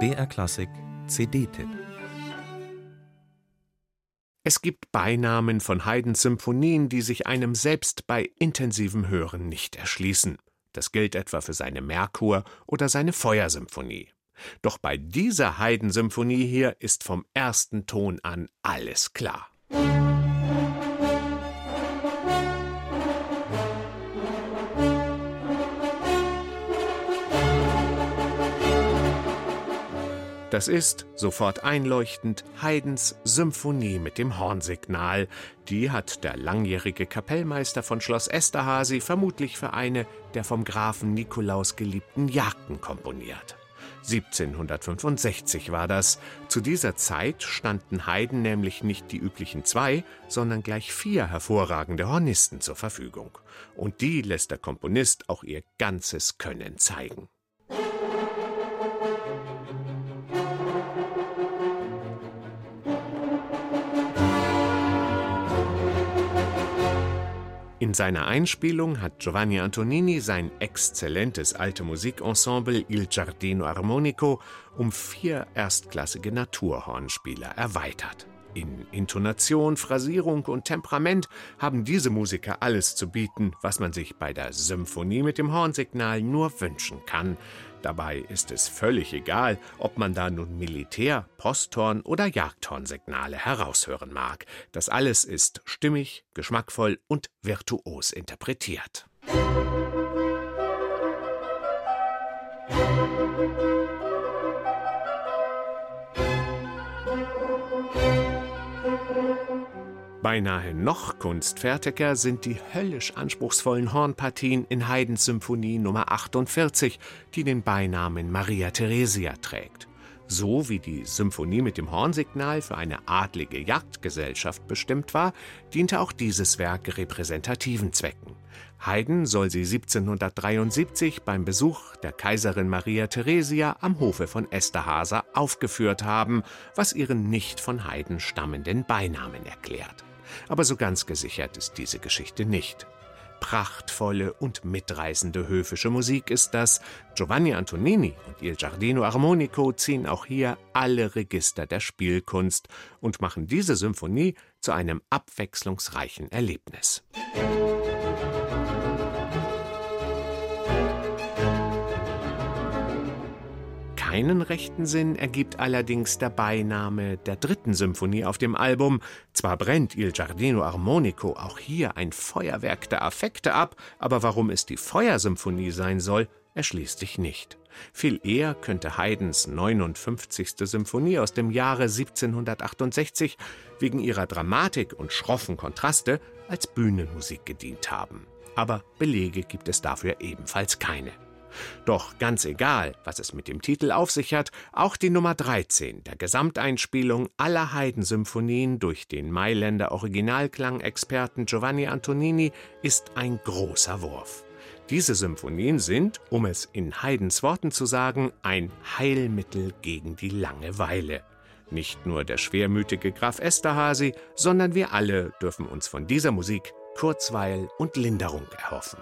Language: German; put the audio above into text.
BR Klassik CD-Tipp Es gibt Beinamen von Haydns Symphonien, die sich einem selbst bei intensivem Hören nicht erschließen. Das gilt etwa für seine Merkur oder seine Feuersymphonie. Doch bei dieser Haydn-Symphonie hier ist vom ersten Ton an alles klar. Das ist, sofort einleuchtend, Haydns Symphonie mit dem Hornsignal. Die hat der langjährige Kapellmeister von Schloss Esterhazy vermutlich für eine der vom Grafen Nikolaus geliebten Jagden komponiert. 1765 war das. Zu dieser Zeit standen Haydn nämlich nicht die üblichen zwei, sondern gleich vier hervorragende Hornisten zur Verfügung. Und die lässt der Komponist auch ihr ganzes Können zeigen. In seiner Einspielung hat Giovanni Antonini sein exzellentes alte Musikensemble Il Giardino Armonico um vier erstklassige Naturhornspieler erweitert. In Intonation, Phrasierung und Temperament haben diese Musiker alles zu bieten, was man sich bei der Symphonie mit dem Hornsignal nur wünschen kann. Dabei ist es völlig egal, ob man da nun Militär-, Posthorn- oder Jagdhornsignale heraushören mag. Das alles ist stimmig, geschmackvoll und virtuos interpretiert. Beinahe noch kunstfertiger sind die höllisch anspruchsvollen Hornpartien in Haydns Symphonie Nummer 48, die den Beinamen Maria Theresia trägt. So wie die Symphonie mit dem Hornsignal für eine adlige Jagdgesellschaft bestimmt war, diente auch dieses Werk repräsentativen Zwecken. Haydn soll sie 1773 beim Besuch der Kaiserin Maria Theresia am Hofe von Esterhazy aufgeführt haben, was ihren nicht von Haydn stammenden Beinamen erklärt. Aber so ganz gesichert ist diese Geschichte nicht. Prachtvolle und mitreißende höfische Musik ist das. Giovanni Antonini und Il Giardino Armonico ziehen auch hier alle Register der Spielkunst und machen diese Symphonie zu einem abwechslungsreichen Erlebnis. Keinen rechten Sinn ergibt allerdings der Beiname der dritten Symphonie auf dem Album. Zwar brennt Il Giardino Armonico auch hier ein Feuerwerk der Affekte ab, aber warum es die Feuersymphonie sein soll, erschließt sich nicht. Viel eher könnte Haydns 59. Symphonie aus dem Jahre 1768 wegen ihrer Dramatik und schroffen Kontraste als Bühnenmusik gedient haben. Aber Belege gibt es dafür ebenfalls keine. Doch ganz egal, was es mit dem Titel auf sich hat, auch die Nummer 13 der Gesamteinspielung aller Haydn-Symphonien durch den Mailänder Originalklangexperten Giovanni Antonini ist ein großer Wurf. Diese Symphonien sind, um es in Haydns Worten zu sagen, ein Heilmittel gegen die Langeweile. Nicht nur der schwermütige Graf Esterhazy, sondern wir alle dürfen uns von dieser Musik Kurzweil und Linderung erhoffen.